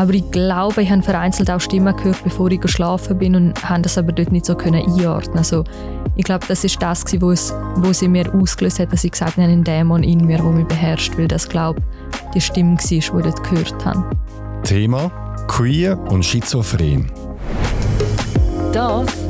Aber ich glaube, ich habe vereinzelt auch Stimmen gehört, bevor ich geschlafen bin und habe das aber dort nicht so können einordnen. Also ich glaube, das ist das, was wo sie mir ausgelöst hat, dass ich gesagt habe, ein Dämon in mir, der mich beherrscht, weil das glaube die Stimme war, die ich dort gehört habe. Thema Queer und Schizophren. Das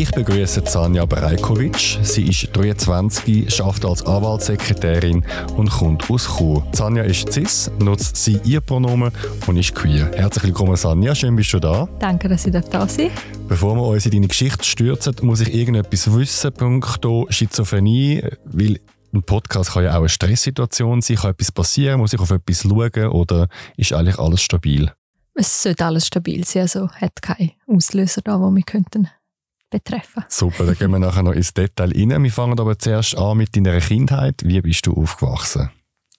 Ich begrüße Sanja Brejkovic. Sie ist 23, arbeitet als Anwaltssekretärin und kommt aus Chur. Sanja ist cis, nutzt sie ihr Pronomen und ist queer. Herzlich willkommen, Sanja. Schön, bist du da. Danke, dass ich da sein. Bevor wir uns in deine Geschichte stürzen, muss ich irgendetwas wissen, punkto Schizophrenie, weil ein Podcast kann ja auch eine Stresssituation sein, kann etwas passieren, muss ich auf etwas schauen oder ist eigentlich alles stabil? Es sollte alles stabil sein, also hat keinen Auslöser da, wo wir könnten betreffen. Super, dann gehen wir nachher noch ins Detail rein. Wir fangen aber zuerst an mit deiner Kindheit. Wie bist du aufgewachsen?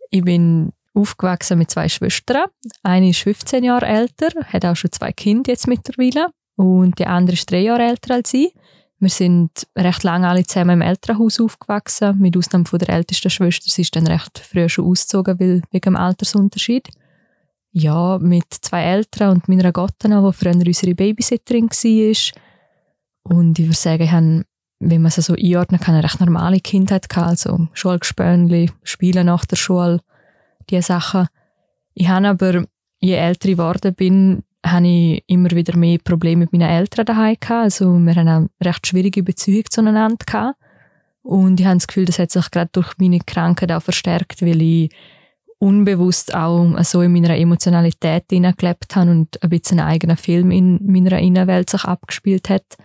Ich bin aufgewachsen mit zwei Schwestern. Eine ist 15 Jahre älter, hat auch schon zwei Kinder jetzt mittlerweile. Und die andere ist drei Jahre älter als ich. Wir sind recht lange alle zusammen im Elternhaus aufgewachsen, mit Ausnahme von der ältesten Schwester. Sie ist dann recht früh schon ausgezogen, weil, wegen dem Altersunterschied. Ja, mit zwei Eltern und meiner Gattin, die früher unsere Babysitterin war, und ich würde sagen, ich habe, wenn man es so einordnen kann, eine recht normale Kindheit gehabt. Also Schulgespönli, Spielen nach der Schule, diese Sachen. Ich habe aber, je älter ich geworden bin, habe ich immer wieder mehr Probleme mit meinen Eltern daheim gehabt. Also wir haben eine recht schwierige Beziehung zueinander gehabt. Und ich habe das Gefühl, das hat sich gerade durch meine Krankheit auch verstärkt, weil ich unbewusst auch so in meiner Emotionalität hineingelebt habe und ein bisschen einen eigenen Film in meiner Innenwelt sich abgespielt hat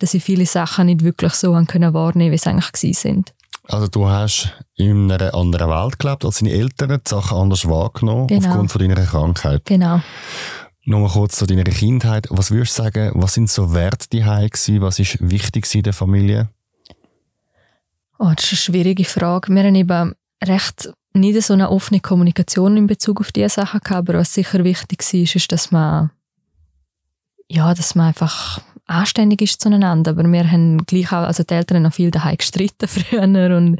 dass ich viele Sachen nicht wirklich so können wahrnehmen, wie sie eigentlich sind. Also du hast in einer anderen Welt gelebt als deine Eltern, die Sachen anders wahrgenommen genau. aufgrund von deiner Krankheit. Genau. Nochmal kurz zu deiner Kindheit. Was würdest du sagen, was sind so Werte die gewesen? Was ist wichtig in der Familie? Oh, das ist eine schwierige Frage. Wir haben eben recht nicht so eine offene Kommunikation in Bezug auf diese Sachen gehabt, aber was sicher wichtig ist, ist, dass man ja, dass man einfach anständig ist zueinander. Aber wir haben gleich auch, also die Eltern haben viel daheim gestritten früher und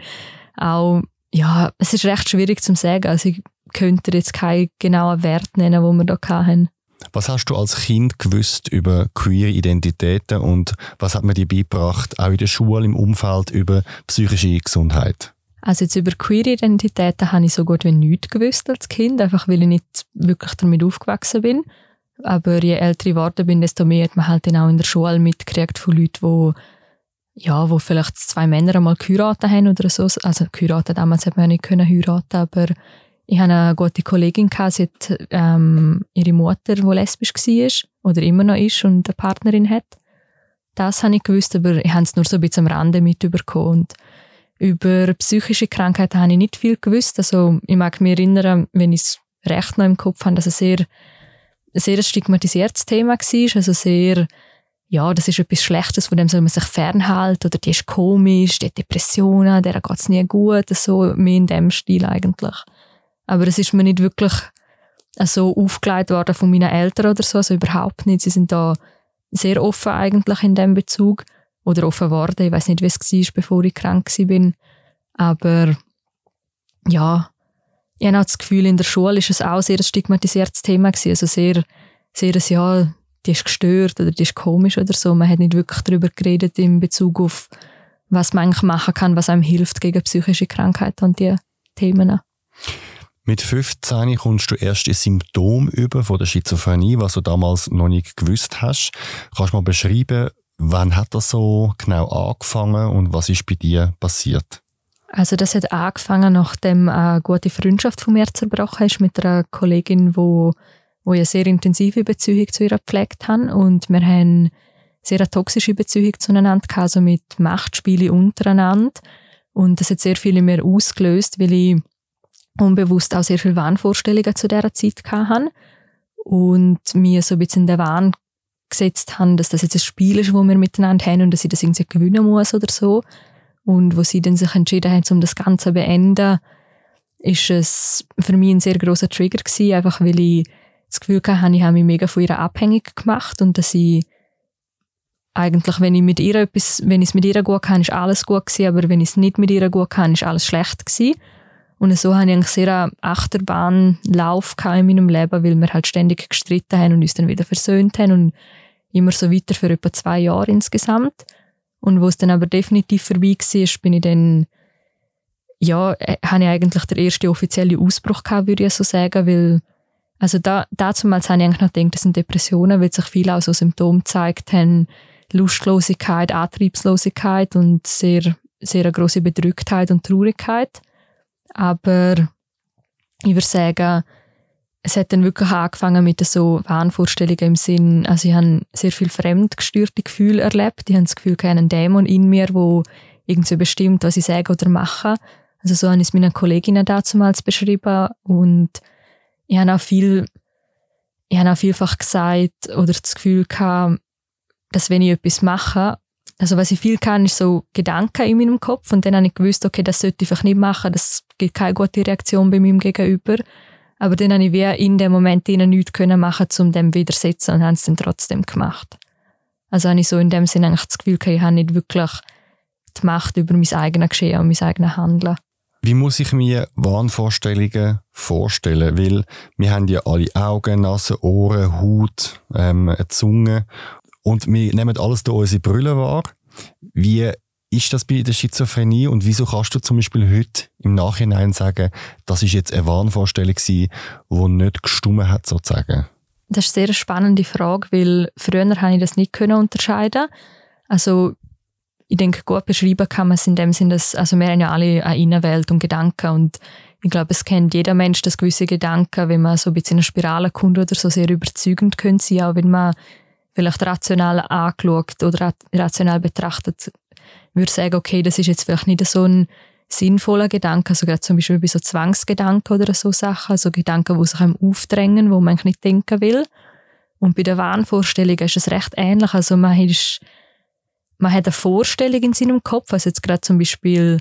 auch, ja, es ist recht schwierig zu sagen. Also ich könnte jetzt keinen genauen Wert nennen, wo wir da hatten. Was hast du als Kind gewusst über queer Identitäten und was hat man dir beigebracht, auch in der Schule, im Umfeld, über psychische Gesundheit? Also jetzt über queer Identitäten habe ich so gut wie nichts gewusst als Kind, einfach weil ich nicht wirklich damit aufgewachsen bin. Aber je älter ich geworden bin, desto mehr hat man halt dann auch in der Schule mitgekriegt von Leuten, wo ja, wo vielleicht zwei Männer einmal geheiratet haben oder so. Also geheiratet damals hat man ja nicht können heiraten, aber ich hatte eine gute Kollegin, gehabt, sie hat ähm, ihre Mutter, die lesbisch war oder immer noch ist und eine Partnerin hat. Das habe ich gewusst, aber ich habe es nur so ein bisschen am Rande mitbekommen. Und über psychische Krankheiten habe ich nicht viel gewusst. Also ich mag mich erinnern, wenn ich es recht noch im Kopf habe, dass es sehr sehr stigmatisiertes Thema war. Also sehr, ja, das ist etwas Schlechtes, von dem soll man sich fernhalten oder die ist komisch, die hat Depressionen, der geht es nie gut, so mehr in dem Stil eigentlich. Aber es ist mir nicht wirklich so aufgelegt worden von meinen Eltern oder so, also überhaupt nicht. Sie sind da sehr offen eigentlich in dem Bezug oder offen geworden. Ich weiß nicht, wie es war, bevor ich krank war. Aber ja, ich habe auch das Gefühl, in der Schule ist es auch sehr ein stigmatisiertes Thema gewesen. Also sehr, sehr ein, ja, die ist gestört oder die ist komisch oder so. Man hat nicht wirklich darüber geredet in Bezug auf, was man eigentlich machen kann, was einem hilft gegen psychische Krankheiten und diese Themen. Mit 15 kommst du erst ein Symptom über von der Schizophrenie, was du damals noch nicht gewusst hast. Kannst du mal beschreiben, wann hat das so genau angefangen und was ist bei dir passiert? Also das hat angefangen, nachdem eine gute Freundschaft von mir zerbrochen ist mit einer Kollegin, wo, wo eine sehr intensive Beziehung zu ihr gepflegt haben. Und wir haben sehr toxische Beziehung zueinander gehabt, also mit Machtspielen untereinander. Und das hat sehr viel in mir ausgelöst, weil ich unbewusst auch sehr viele Wahnvorstellungen zu dieser Zeit hatte und mir so ein bisschen in den Wahn gesetzt haben, dass das jetzt ein Spiel ist, wo wir miteinander haben und dass ich das irgendwie gewinnen muss oder so. Und wo sie dann sich entschieden haben, um das Ganze zu beenden, ist es für mich ein sehr großer Trigger gewesen, einfach weil ich das Gefühl hatte, ich habe mich mega von ihr abhängig gemacht und dass ich eigentlich, wenn ich mit ihr etwas, wenn ich es mit ihr gut kann, ist alles gut gewesen, aber wenn ich es nicht mit ihr gut kann, ist alles schlecht gewesen. Und so hatte ich eigentlich sehr einen Achterbahnlauf in meinem Leben, weil wir halt ständig gestritten haben und uns dann wieder versöhnt haben und immer so weiter für etwa zwei Jahre insgesamt. Und wo es dann aber definitiv vorbei war, bin ich dann, ja, äh, habe ich eigentlich der erste offizielle Ausbruch gehabt, würde ich so sagen, weil, also da, damals habe ich eigentlich noch gedacht, das sind Depressionen, weil sich viele auch so Symptome gezeigt haben, Lustlosigkeit, Antriebslosigkeit und sehr, sehr eine grosse Bedrücktheit und Traurigkeit. Aber ich würde sagen, es hat dann wirklich angefangen mit so Wahnvorstellungen im Sinn, also ich habe sehr viel fremdgestörte Gefühle erlebt. Ich habe das Gefühl, ich habe einen Dämon in mir, der irgendwie bestimmt, was ich sage oder mache. Also so habe ich es meinen Kolleginnen damals beschrieben und ich habe auch viel, ich habe auch vielfach gesagt oder das Gefühl gehabt, dass wenn ich etwas mache, also was ich viel kann, ist so Gedanken in meinem Kopf und dann habe ich gewusst, okay, das sollte ich einfach nicht machen, das gibt keine gute Reaktion bei meinem Gegenüber. Aber dann habe ich wie in dem Moment ihnen nichts können machen, um dem widersetzen und haben es dann trotzdem gemacht. Also habe ich so in dem Sinne eigentlich das Gefühl, ich habe nicht wirklich die Macht über mein eigenes Geschehen und mein eigenes Handeln. Wie muss ich mir Wahnvorstellungen vorstellen? Weil wir haben ja alle Augen, Nase, Ohren, Haut, ähm, eine Zunge und wir nehmen alles durch unsere Brille wahr. Wie ist das bei der Schizophrenie und wieso kannst du zum Beispiel heute im Nachhinein sagen, das ist jetzt eine Wahnvorstellung die nicht gestummen hat, sozusagen? Das ist eine sehr spannende Frage, weil früher habe ich das nicht können unterscheiden. Also ich denke, gut beschreiben kann man es in dem Sinne, dass also wir haben ja alle eine Innenwelt und Gedanken und ich glaube, es kennt jeder Mensch, dass gewisse Gedanken, wenn man so ein bisschen in eine Spirale kommt oder so, sehr überzeugend können sein, auch wenn man vielleicht rational angeschaut oder rational betrachtet würde sagen, okay, das ist jetzt vielleicht nicht so ein sinnvoller Gedanke, also gerade zum Beispiel bei so Zwangsgedanken oder so Sachen, also Gedanken, die sich einem aufdrängen, wo man nicht denken will. Und bei der Wahnvorstellung ist es recht ähnlich, also man, ist, man hat eine Vorstellung in seinem Kopf, also jetzt gerade zum Beispiel,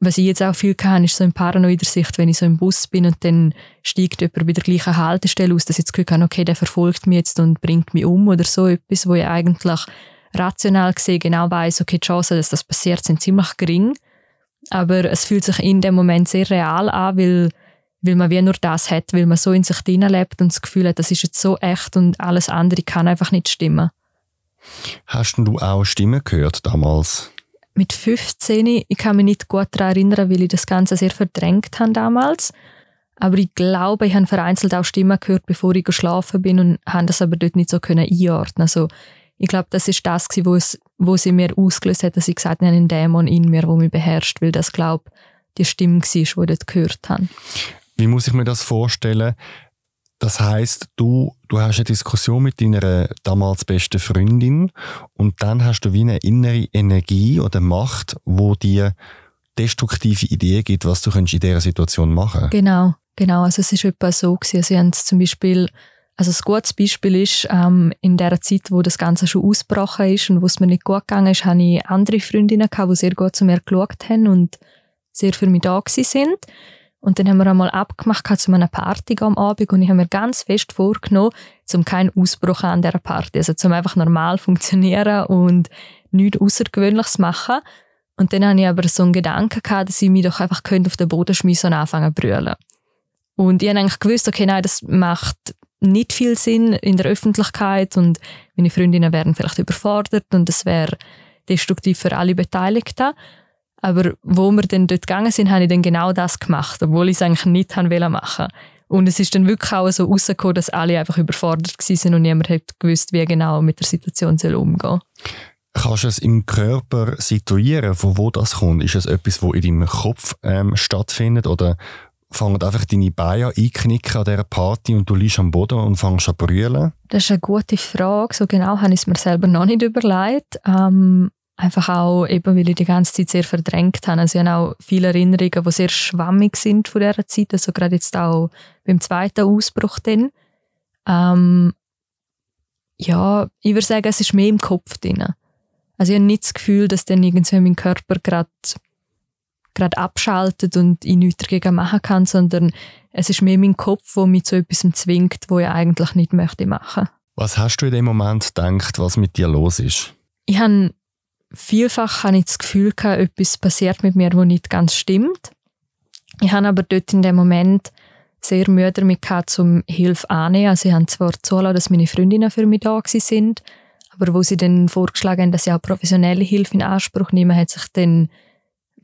was ich jetzt auch viel kann, ist so in paranoider Sicht, wenn ich so im Bus bin und dann steigt jemand bei der gleichen Haltestelle aus, dass ich das Gefühl habe, okay, der verfolgt mich jetzt und bringt mich um oder so etwas, wo ich eigentlich rational gesehen genau weiß, okay, die Chancen, dass das passiert, sind ziemlich gering. Aber es fühlt sich in dem Moment sehr real an, weil, weil man wie nur das hat, weil man so in sich lebt und das Gefühl hat, das ist jetzt so echt und alles andere kann einfach nicht stimmen. Hast du auch Stimmen gehört damals? Mit 15, ich kann mich nicht gut daran erinnern, weil ich das Ganze sehr verdrängt habe damals. Aber ich glaube, ich habe vereinzelt auch Stimmen gehört, bevor ich geschlafen bin und habe das aber dort nicht so einordnen. Also ich glaube, das ist das, wo, es, wo sie mir ausgelöst hat, dass ich gesagt habe, einen Dämon in mir, der mich beherrscht, weil das, glaube die Stimme war, die ich dort gehört habe. Wie muss ich mir das vorstellen? Das heißt, du, du hast eine Diskussion mit deiner damals besten Freundin und dann hast du wie eine innere Energie oder Macht, wo dir destruktive Ideen gibt, was du in dieser Situation machen kannst. Genau, genau. Also es ist etwa so gewesen. Sie haben zum Beispiel also ein gutes Beispiel ist, ähm, in der Zeit, wo das Ganze schon ausgebrochen ist und wo es mir nicht gut gegangen ist, hatte ich andere Freundinnen, gehabt, die sehr gut zu mir geschaut haben und sehr für mich da sind. Und dann haben wir einmal abgemacht zu einer Party am Abend und ich habe mir ganz fest vorgenommen, zum keinen Ausbruch an dieser Party, also zum einfach normal funktionieren und nichts Außergewöhnliches machen. Und dann hatte ich aber so einen Gedanken gehabt, dass ich mich doch einfach auf den Boden schmeißen und anfangen zu brüllen. Und ich habe eigentlich gewusst, okay, nein, das macht nicht viel Sinn in der Öffentlichkeit und meine Freundinnen wären vielleicht überfordert und es wäre destruktiv für alle Beteiligten. Aber wo wir dann dort gegangen sind, habe ich dann genau das gemacht, obwohl ich es eigentlich nicht machen wollte. Und es ist dann wirklich auch so rausgekommen, dass alle einfach überfordert waren und niemand hat gewusst, wie genau mit der Situation soll umgehen Kannst du es im Körper situieren, von wo das kommt? Ist es etwas, wo in deinem Kopf ähm, stattfindet oder fangen einfach deine Beine einknicken an dieser Party und du liegst am Boden und fängst an brüllen? Das ist eine gute Frage. So genau habe ich es mir selber noch nicht überlegt. Ähm, einfach auch, eben, weil ich die ganze Zeit sehr verdrängt habe. Also ich habe auch viele Erinnerungen, die sehr schwammig sind von dieser Zeit. Also gerade jetzt auch beim zweiten Ausbruch dann. Ähm, ja, ich würde sagen, es ist mehr im Kopf drin. Also ich habe nicht das Gefühl, dass dann irgendwie mein Körper gerade gerade abschaltet und ich nichts dagegen machen kann, sondern es ist mehr mein Kopf, der mich zu etwas zwingt, wo ich eigentlich nicht möchte machen. Was hast du in dem Moment gedacht, was mit dir los ist? ich habe vielfach habe ich das Gefühl gehabt, etwas passiert mit mir, wo nicht ganz stimmt. Ich habe aber dort in dem Moment sehr Mühe damit gehabt, um Hilfe anzunehmen. Also ich habe zwar zulassen, dass meine Freundinnen für mich da sind, aber wo sie dann vorgeschlagen haben, dass ich auch professionelle Hilfe in Anspruch nehme, hat sich dann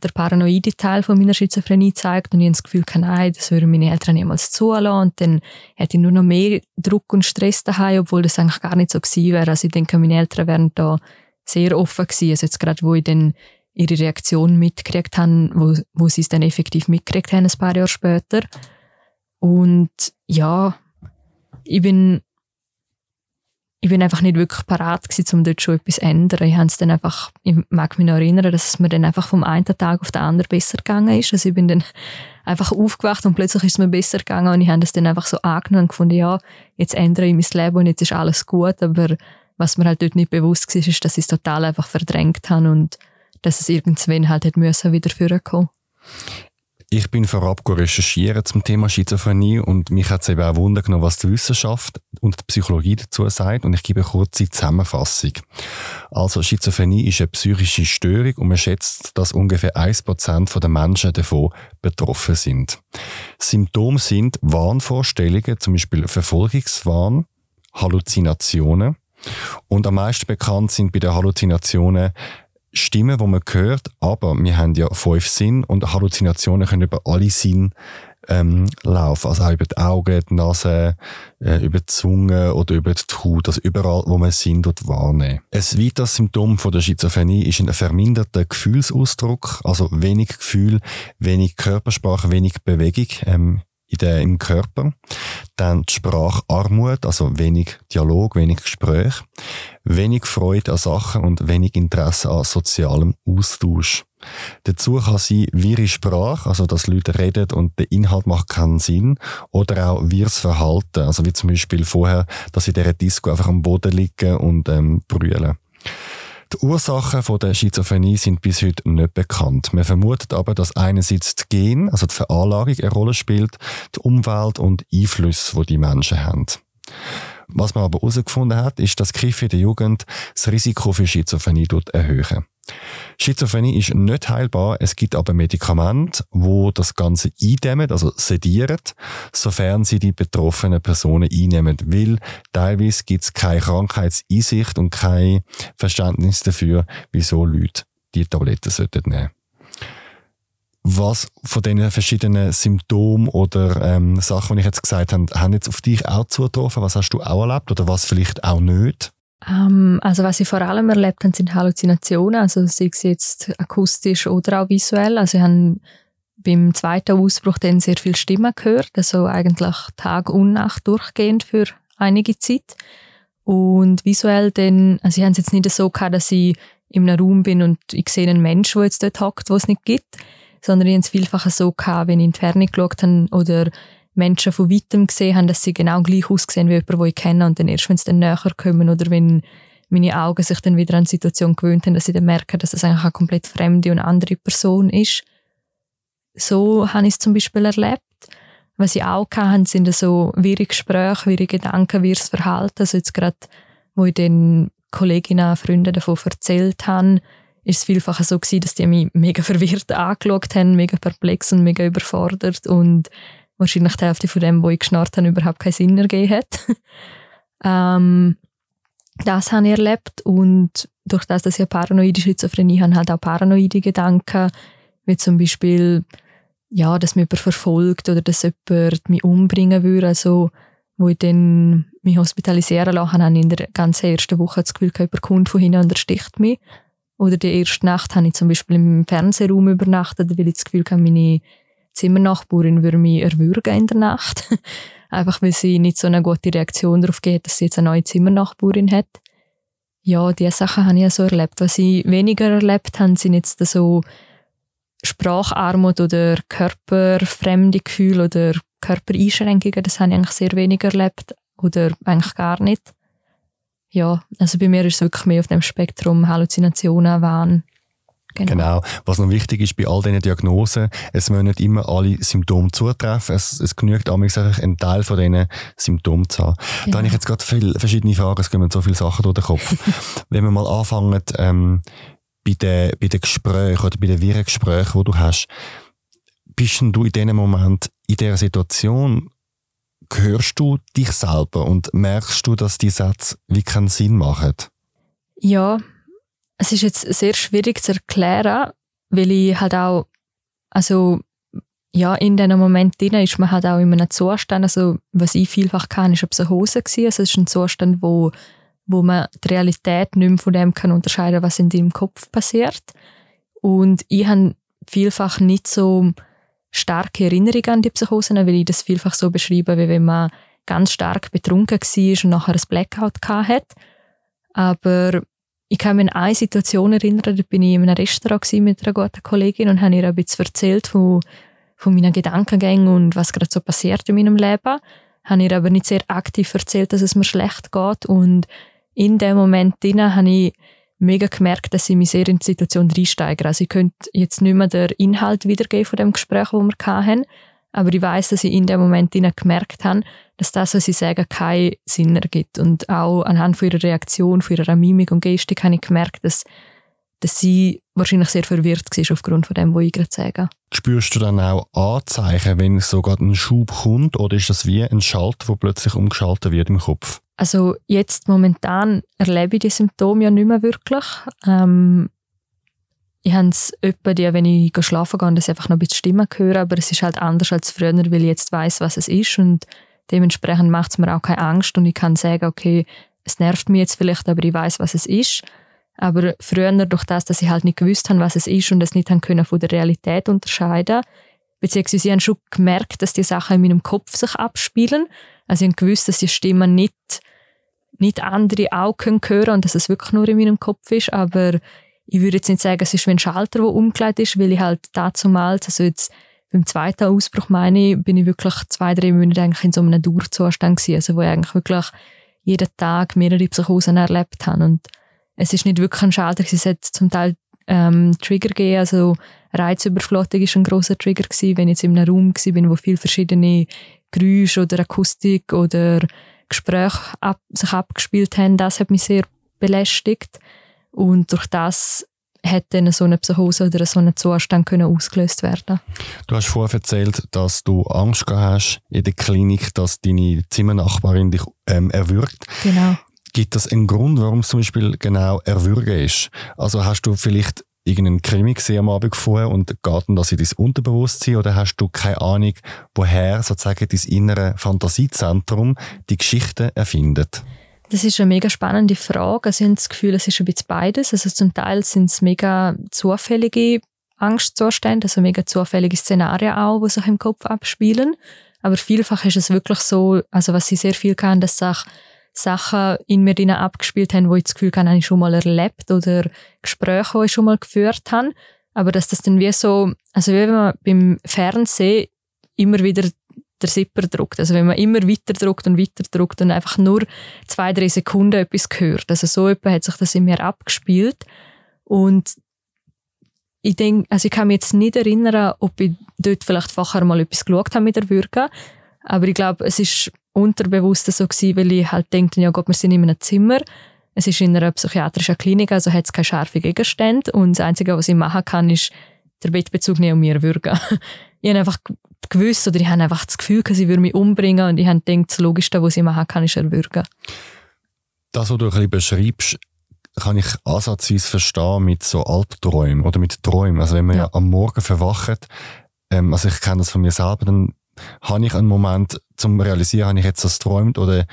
der paranoide Teil von meiner Schizophrenie gezeigt und ich das Gefühl, nein, das würden meine Eltern niemals zulassen und dann hätte ich nur noch mehr Druck und Stress daheim, obwohl das eigentlich gar nicht so gewesen wäre. Also ich denke, meine Eltern wären da sehr offen gewesen. Also jetzt gerade, wo ich dann ihre Reaktion mitgekriegt habe, wo, wo sie es dann effektiv mitgekriegt haben, ein paar Jahre später. Und ja, ich bin, ich bin einfach nicht wirklich parat gewesen, um dort schon etwas zu ändern. Ich, dann einfach, ich mag mich noch erinnern, dass es mir dann einfach vom einen Tag auf den anderen besser gegangen ist. Also ich bin dann einfach aufgewacht und plötzlich ist es mir besser gegangen und ich habe das dann einfach so angenommen und gefunden, ja, jetzt ändere ich mein Leben und jetzt ist alles gut, aber was mir halt dort nicht bewusst war, ist, dass ich es total einfach verdrängt habe und dass es irgendwann halt hätte müssen wieder vorkommen. Ich bin vorab recherchieren zum Thema Schizophrenie und mich hat es eben auch Wunder genommen, was die Wissenschaft und die Psychologie dazu sagt und ich gebe eine kurze Zusammenfassung. Also Schizophrenie ist eine psychische Störung und man schätzt, dass ungefähr 1% der Menschen davon betroffen sind. Symptome sind Wahnvorstellungen, zum Beispiel Verfolgungswahn, Halluzinationen und am meisten bekannt sind bei den Halluzinationen Stimmen, die man hört, aber wir haben ja fünf Sinn und Halluzinationen können über alle Sinne ähm, laufen. Also auch über die Augen, die Nase, äh, über die Zunge oder über die Haut. Also überall, wo man Sinn dort wahrnehmen. Ein weiteres Symptom von der Schizophrenie ist ein verminderter Gefühlsausdruck, also wenig Gefühl, wenig Körpersprache, wenig Bewegung. Ähm, in der, im Körper. Dann die Spracharmut, also wenig Dialog, wenig Gespräch. Wenig Freude an Sachen und wenig Interesse an sozialem Austausch. Dazu kann sein wirre Sprache, also dass Leute reden und der Inhalt macht keinen Sinn, oder auch wirres Verhalten, also wie zum Beispiel vorher, dass sie in dieser Disco einfach am Boden liegen und ähm, brüllen. Die Ursachen der Schizophrenie sind bis heute nicht bekannt. Man vermutet aber, dass einerseits die Gen, also die Veranlagung, eine Rolle spielt, die Umwelt und Einflüsse, die die Menschen haben. Was man aber herausgefunden hat, ist, dass Kiffen in der Jugend das Risiko für Schizophrenie erhöhen. Schizophrenie ist nicht heilbar, es gibt aber Medikamente, wo das Ganze eindämmen, also sedieren, sofern sie die betroffenen Personen einnehmen. Weil teilweise gibt es keine Krankheitseinsicht und kein Verständnis dafür, wieso Leute die Tabletten sollten nehmen was von diesen verschiedenen Symptomen oder ähm, Sachen, die ich jetzt gesagt habe, haben jetzt auf dich auch zugetroffen? Was hast du auch erlebt oder was vielleicht auch nicht? Ähm, also was ich vor allem erlebt habe, sind Halluzinationen, also sei es jetzt akustisch oder auch visuell. Also ich habe beim zweiten Ausbruch dann sehr viel Stimmen gehört, also eigentlich Tag und Nacht durchgehend für einige Zeit. Und visuell dann, also ich habe es jetzt nicht so gehabt, dass ich in einem Raum bin und ich sehe einen Menschen, der jetzt dort hockt, wo es nicht gibt, sondern ich habe es vielfach so gehabt, wenn ich in die Ferne geschaut habe oder Menschen von weitem gesehen haben, dass sie genau gleich aussehen wie jemand, den ich kenne und dann erst, wenn sie dann näher kommen oder wenn meine Augen sich dann wieder an die Situation gewöhnt haben, dass sie dann merken, dass es eigentlich eine komplett fremde und andere Person ist. So habe ich es zum Beispiel erlebt. Was ich auch hatte, sind so wirre Gespräche, wirre Gedanken, wirres Verhalten. Also jetzt gerade, wo ich den Kolleginnen und Freunden davon erzählt habe, ist es vielfach so gewesen, dass die mich mega verwirrt angeschaut haben, mega perplex und mega überfordert und wahrscheinlich die Hälfte von dem, was ich geschnarrt habe, überhaupt keinen Sinn ergeben hat. ähm, das habe ich erlebt und durch das, dass ich eine paranoide Schizophrenie habe, halt auch paranoide Gedanken, wie zum Beispiel, ja, dass mich jemand verfolgt oder dass jemand mich umbringen würde. Also, wo ich dann mich hospitalisieren lasse, habe ich in der ganzen ersten Woche das Gefühl, jemand kommt von hinten und ersticht mich. Oder die erste Nacht habe ich zum Beispiel im Fernsehraum übernachtet, weil ich das Gefühl habe, meine Zimmernachbarin würde mich erwürgen in der Nacht. Einfach weil sie nicht so eine gute Reaktion darauf geht, dass sie jetzt eine neue Zimmernachbarin hat. Ja, diese Sachen habe ich ja so erlebt. Was ich weniger erlebt habe, sind jetzt so Spracharmut oder körperfremde Gefühle oder Körpereinschränkungen. Das habe ich eigentlich sehr wenig erlebt oder eigentlich gar nicht. Ja, also bei mir ist es wirklich mehr auf dem Spektrum Halluzinationen, Wahn, Genau. genau. Was noch wichtig ist bei all diesen Diagnosen, es müssen nicht immer alle Symptome zutreffen. Es, es genügt einfach einen Teil von diesen Symptomen zu haben. Genau. Da habe ich jetzt gerade viele verschiedene Fragen, es gehen so viele Sachen durch den Kopf. Wenn wir mal anfangen, ähm, bei den, bei den Gesprächen oder bei den Virengesprächen, die du hast, bist du in diesem Moment, in dieser Situation, hörst du dich selber und merkst du, dass die Sätze wie keinen Sinn machen? Ja, es ist jetzt sehr schwierig zu erklären, weil ich halt auch, also ja, in diesem Moment drin ist man halt auch in einem Zustand, also was ich vielfach kann, ist eine Psychose gewesen. Also es ist ein Zustand, wo, wo man die Realität nicht mehr von dem kann unterscheiden, was in deinem Kopf passiert. Und ich habe vielfach nicht so starke Erinnerungen an die Psychose, weil ich das vielfach so beschreibe, wie wenn man ganz stark betrunken war und nachher ein Blackout hatte. Aber ich kann mich an eine Situation erinnern, da bin ich in einem Restaurant mit einer guten Kollegin und habe ihr ein bisschen erzählt von, von meinen Gedankengängen und was gerade so passiert in meinem Leben. Habe ihr aber nicht sehr aktiv erzählt, dass es mir schlecht geht und in dem Moment habe ich mega gemerkt, dass ich mich sehr in die Situation reinsteigere. Also ich könnte jetzt nicht mehr den Inhalt wiedergeben von dem Gespräch, das wir hatten, aber ich weiß, dass ich in dem Moment gemerkt habe, dass das, was sie sagen, keinen Sinn ergibt. Und auch anhand von ihrer Reaktion, von ihrer Mimik und Gestik habe ich gemerkt, dass, dass sie wahrscheinlich sehr verwirrt war aufgrund von dem, was ich gerade sage. Spürst du dann auch Anzeichen, wenn sogar ein Schub kommt, oder ist das wie ein Schalter, der plötzlich umgeschaltet wird im Kopf? Also jetzt momentan erlebe ich die Symptome ja nicht mehr wirklich. Ähm, ich habe es die, wenn ich schlafen gehe, dass ich einfach noch ein bisschen Stimmen höre, aber es ist halt anders als früher, weil ich jetzt weiß, was es ist und dementsprechend macht es mir auch keine Angst und ich kann sagen, okay, es nervt mich jetzt vielleicht, aber ich weiß, was es ist. Aber früher, durch das, dass ich halt nicht gewusst habe, was es ist und es nicht können von der Realität unterscheiden, beziehungsweise ich habe schon gemerkt, dass die Sachen in meinem Kopf sich abspielen. Also ich habe gewusst, dass die Stimmen nicht, nicht andere auch hören können und dass es wirklich nur in meinem Kopf ist, aber ich würde jetzt nicht sagen, es ist wie ein Schalter, der umgelegt ist, weil ich halt damals, also jetzt beim zweiten Ausbruch meine ich, bin ich wirklich zwei, drei Monate eigentlich in so einem Durchzustand gewesen, also wo ich eigentlich wirklich jeden Tag mehrere Psychosen erlebt habe. Und es ist nicht wirklich ein Schalter, es hat zum Teil ähm, Trigger gegeben, also Reizüberflutung ist ein großer Trigger gewesen, wenn ich jetzt in einem Raum war, wo viele verschiedene Geräusche oder Akustik oder Gespräche ab, sich abgespielt haben, das hat mich sehr belästigt. Und durch das hätte dann so eine Psychose oder so ein Zustand können ausgelöst werden Du hast vorher erzählt, dass du Angst gehabt hast in der Klinik, dass deine Zimmernachbarin dich ähm, erwürgt. Genau. Gibt es einen Grund, warum es zum Beispiel genau Erwürgen ist? Also hast du vielleicht irgendeinen Krimi gesehen am Abend vorher und geht das in dein Unterbewusstsein oder hast du keine Ahnung, woher sozusagen dein innere Fantasiezentrum die Geschichte erfindet? Das ist eine mega spannende Frage. Also ich habe das Gefühl, es ist ein bisschen beides. Also zum Teil sind es mega zufällige Angstzustände, also mega zufällige Szenarien auch, die sich im Kopf abspielen. Aber vielfach ist es wirklich so, also was ich sehr viel kann, dass sich Sachen in mir drin abgespielt haben, wo ich das Gefühl habe, habe ich schon mal erlebt oder Gespräche, die ich schon mal geführt habe. Aber dass das dann wie so, also wie wenn man beim Fernsehen immer wieder der Zipper druckt. Also wenn man immer weiter druckt und weiter druckt und einfach nur zwei, drei Sekunden etwas gehört. Also so etwa hat sich das in mir abgespielt. Und ich denke, also ich kann mich jetzt nicht erinnern, ob ich dort vielleicht vorher mal etwas geschaut habe mit der Würge. Aber ich glaube, es ist unterbewusst so gewesen, weil ich halt denke, ja Gott, wir sind in einem Zimmer. Es ist in einer psychiatrischen Klinik, also hat es keine scharfen Gegenstände. Und das Einzige, was ich machen kann, ist der Bettbezug nicht um mir würgen. ich habe einfach gewusst oder ich habe einfach das Gefühl, sie würde mich umbringen und ich habe gedacht, das Logischste, was ich machen kann, ist erwürgen. Das, was du ein bisschen beschreibst, kann ich ansatzweise verstehen mit so Albträumen oder mit Träumen. Also wenn man ja, ja am Morgen verwacht, ähm, also ich kenne das von mir selber, dann habe ich einen Moment zum realisieren, habe ich jetzt das träumt oder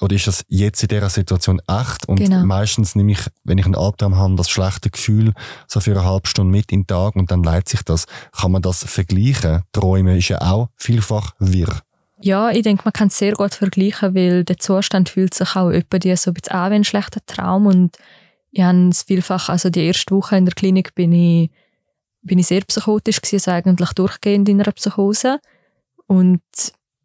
oder ist das jetzt in dieser Situation echt? Und genau. meistens nehme ich, wenn ich einen Albtraum habe, das schlechte Gefühl so für eine halbe Stunde mit in den Tag und dann leitet sich das. Kann man das vergleichen? Träume ist ja auch vielfach wirr. Ja, ich denke, man kann es sehr gut vergleichen, weil der Zustand fühlt sich auch etwa die so ein bisschen an wie ein schlechter Traum und ich habe es vielfach, also die erste Woche in der Klinik bin ich, bin ich sehr psychotisch gewesen, also eigentlich durchgehend in einer Psychose und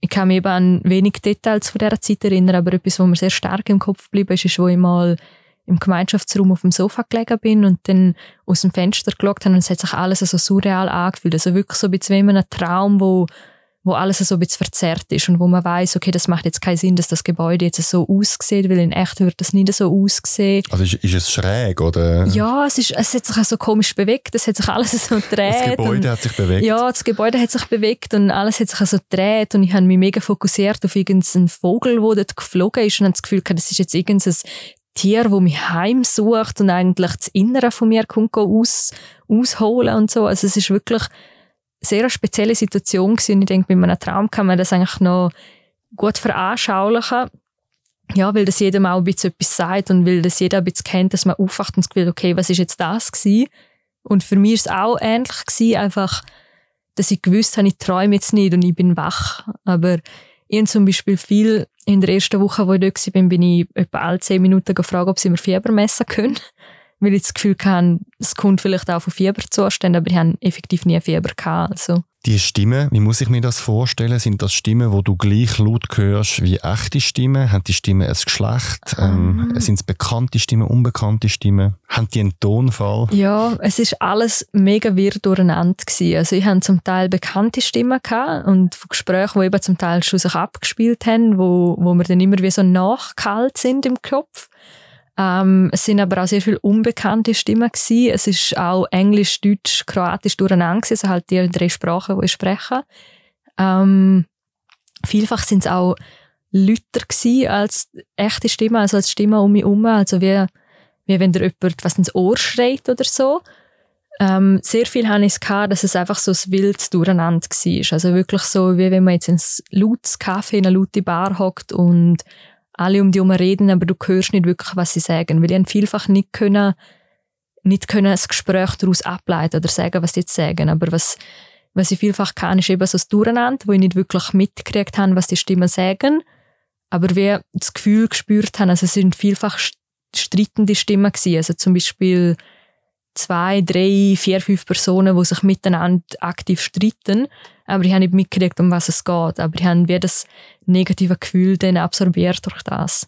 ich kann mich eben an wenig Details von dieser Zeit erinnern, aber etwas, was mir sehr stark im Kopf geblieben ist, ist, wo ich mal im Gemeinschaftsraum auf dem Sofa gelegen bin und dann aus dem Fenster geschaut habe und es hat sich alles so surreal angefühlt. Also wirklich so ein bisschen wie ein Traum, wo wo alles so ein bisschen verzerrt ist und wo man weiß, okay, das macht jetzt keinen Sinn, dass das Gebäude jetzt so aussieht, weil in echt wird das nicht so aussehen. Also ist, ist es schräg, oder? Ja, es, ist, es hat sich auch so komisch bewegt, es hat sich alles so gedreht. Das Gebäude und, hat sich bewegt? Ja, das Gebäude hat sich bewegt und alles hat sich so gedreht und ich habe mich mega fokussiert auf irgendeinen Vogel, der dort geflogen ist und habe das Gefühl, das ist jetzt irgendein Tier, wo mich heimsucht und eigentlich das Innere von mir kommt aus, ausholen und so. Also es ist wirklich sehr eine spezielle Situation gewesen. Ich denke, mit einem Traum kann man das eigentlich noch gut veranschaulichen. Ja, weil das jedem auch ein bisschen etwas sagt und weil das jeder ein bisschen kennt, dass man aufwacht und das Gefühl, okay, was ist jetzt das gewesen? Und für mich ist es auch ähnlich gewesen, einfach, dass ich gewusst habe, ich träume jetzt nicht und ich bin wach. Aber ich zum Beispiel viel in der ersten Woche, wo ich dort war, bin ich etwa alle zehn Minuten gefragt, ob sie mir Fieber messen können weil ich das Gefühl hatte, es kommt vielleicht auch von Fieberzuständen, aber ich habe effektiv nie Fieber gehabt. Also. Die Stimmen, wie muss ich mir das vorstellen? Sind das Stimmen, wo du gleich laut hörst wie echte Stimmen? Haben die Stimmen ein Geschlecht? Ähm, sind es bekannte Stimmen, unbekannte Stimmen? Haben die einen Tonfall? Ja, es ist alles mega wirr durcheinander gewesen. Also ich hatte zum Teil bekannte Stimmen gehabt und von Gesprächen, die eben zum Teil schon sich abgespielt haben, wo, wo mir dann immer wie so nachgehalt sind im Kopf. Ähm, es sind aber auch sehr viele unbekannte Stimmen gewesen. Es ist auch Englisch, Deutsch, Kroatisch durcheinander gewesen, also halt die drei Sprachen, die ich spreche. Ähm, vielfach sind es auch Lüter als echte Stimmen, also als Stimmen um mich herum, also wie, wie wenn dir jemand was ins Ohr schreit oder so. Ähm, sehr viel hatte ich es gehabt, dass es einfach so ein wildes Durcheinander war. Also wirklich so, wie wenn man jetzt ins lautes Kaffee in eine laute Bar hockt und alle um die herum reden, aber du hörst nicht wirklich, was sie sagen. Weil haben vielfach nicht können, nicht können ein Gespräch daraus ableiten oder sagen, was sie jetzt sagen. Aber was, was ich vielfach kann, ist eben so das Durcheinander, wo ich nicht wirklich mitgekriegt habe, was die Stimmen sagen. Aber wir das Gefühl gespürt haben, also es sind vielfach streitende Stimmen gewesen. Also zum Beispiel zwei, drei, vier, fünf Personen, die sich miteinander aktiv streiten aber ich habe nicht mitgekriegt, um was es geht. Aber ich habe wie das negative Gefühl dann absorbiert durch das.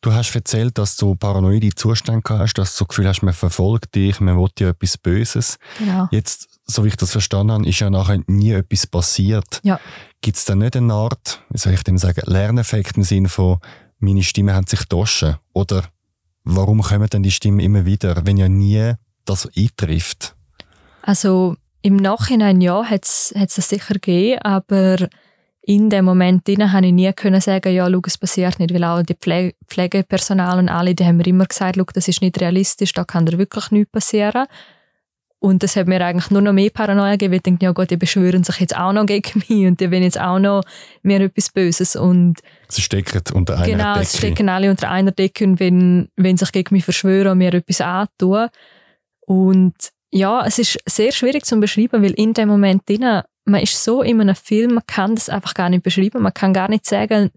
Du hast erzählt, dass du paranoide Zustände hast, dass du das Gefühl hast, man verfolgt dich, man will dir etwas Böses. Genau. Jetzt, so wie ich das verstanden habe, ist ja nachher nie etwas passiert. Ja. Gibt es da nicht eine Art, wie soll ich dem sagen, Lerneffekt im Sinne von, meine Stimme hat sich getauscht? Oder warum kommen denn die Stimmen immer wieder, wenn ja nie das eintrifft? Also im Nachhinein ja, hat es das sicher gegeben, aber in dem Moment drin habe ich nie können sagen, ja, schau, es passiert nicht, weil auch die Pflege Pflegepersonal und alle, die haben mir immer gesagt, schau, das ist nicht realistisch, da kann dir wirklich nichts passieren. Und das hat mir eigentlich nur noch mehr Paranoia gegeben, weil ich denke, ja Gott, die beschwören sich jetzt auch noch gegen mich und die wollen jetzt auch noch mir etwas Böses. Und sie stecken unter einer genau, Decke. Genau, sie stecken alle unter einer Decke und wenn, wenn sich gegen mich verschwören und mir etwas antun. Und ja, es ist sehr schwierig zu beschreiben, weil in dem Moment drin, man ist so in einem Film, man kann das einfach gar nicht beschreiben, man kann gar nicht sagen,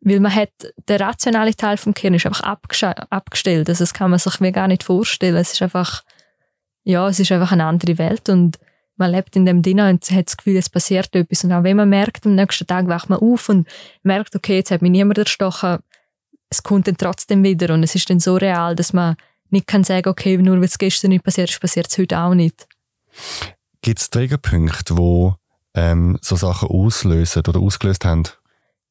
weil man hat, der rationale Teil vom Gehirn ist einfach abgestellt, also das kann man sich wie gar nicht vorstellen, es ist einfach, ja, es ist einfach eine andere Welt und man lebt in dem drin und hat das Gefühl, es passiert etwas. Und auch wenn man merkt, am nächsten Tag wacht man auf und merkt, okay, jetzt hat mich niemand erstochen, es kommt dann trotzdem wieder. Und es ist dann so real, dass man nicht kann sagen, okay, nur weil es gestern nicht passiert ist, passiert es heute auch nicht. Gibt es Triggerpunkte, wo ähm, so Sachen auslösen oder ausgelöst haben?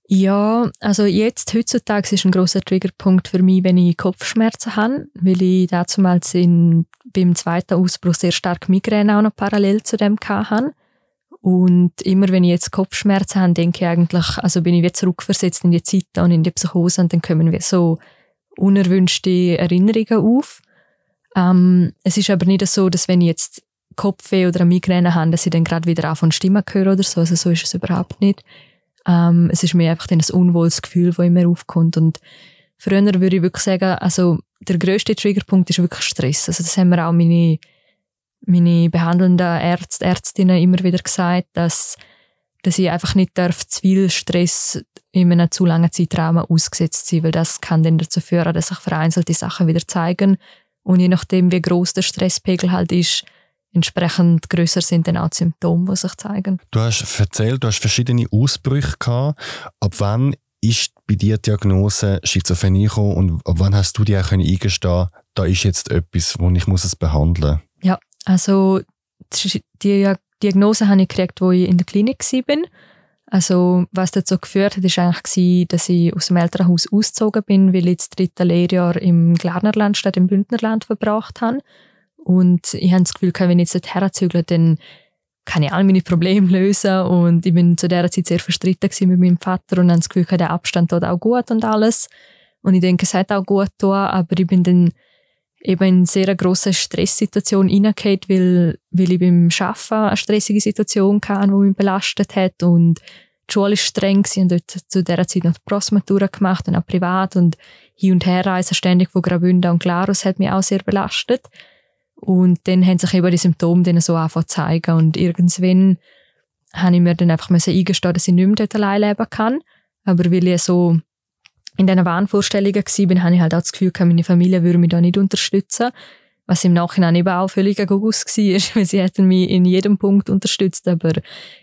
Ja, also jetzt, heutzutage ist ein großer Triggerpunkt für mich, wenn ich Kopfschmerzen habe, weil ich damals in, beim zweiten Ausbruch sehr stark Migräne auch noch parallel zu dem hatte. Und immer wenn ich jetzt Kopfschmerzen habe, denke ich eigentlich, also bin ich wieder zurückversetzt in die Zeit und in die Psychose und dann kommen wir so unerwünschte Erinnerungen auf. Ähm, es ist aber nicht so, dass wenn ich jetzt Kopfweh oder eine Migräne habe, dass ich dann gerade wieder von Stimme höre oder so. Also so ist es überhaupt nicht. Ähm, es ist mir einfach dann ein unwohles Gefühl, das immer aufkommt. Und früher würde ich wirklich sagen, also der grösste Triggerpunkt ist wirklich Stress. Also das haben mir auch meine, meine behandelnden Ärzte, Ärztinnen immer wieder gesagt, dass dass ich einfach nicht darf zu viel Stress in einem zu langen Zeitraum ausgesetzt sein, weil das kann dann dazu führen, dass sich vereinzelte Sachen wieder zeigen und je nachdem, wie groß der Stresspegel halt ist, entsprechend größer sind dann auch die Symptome, die sich zeigen. Du hast erzählt, du hast verschiedene Ausbrüche gehabt. Ab wann ist bei dir die Diagnose Schizophrenie gekommen und ab wann hast du dir auch eingestehen da ist jetzt etwas, wo ich muss es behandeln muss? Ja, also die Diagnose habe ich gekriegt, wo ich in der Klinik war. Also was dazu geführt hat, ist eigentlich, dass ich aus dem Elternhaus ausgezogen bin, weil ich das dritte Lehrjahr im Glarnerland statt im Bündnerland verbracht habe. Und ich habe das Gefühl, wenn ich jetzt herzügle, dann kann ich all meine Probleme lösen. Und ich bin zu dieser Zeit sehr verstritten mit meinem Vater und habe das Gefühl, der Abstand tut auch gut und alles. Und ich denke, es hat auch gut getan, aber ich bin dann eben in sehr grosse Stresssituation hineingekommen, weil, weil ich beim Arbeiten eine stressige Situation hatte, die mich belastet hat und die Schule ist streng und dort zu dieser Zeit noch die Prosmatura gemacht und auch privat und hin und her reisen ständig von Graubünden und Glarus hat mich auch sehr belastet. Und dann haben sich eben die Symptome dann so angefangen zu zeigen und irgendwann habe ich mir dann einfach eingestehen, dass ich nicht mehr dort allein leben kann. Aber weil ich so in diesen Wahnvorstellungen war, habe ich halt auch das Gefühl, meine Familie würde mich da nicht unterstützen. Was im Nachhinein eben auch völlig ein Gugus war, weil sie hätten mich in jedem Punkt unterstützt, aber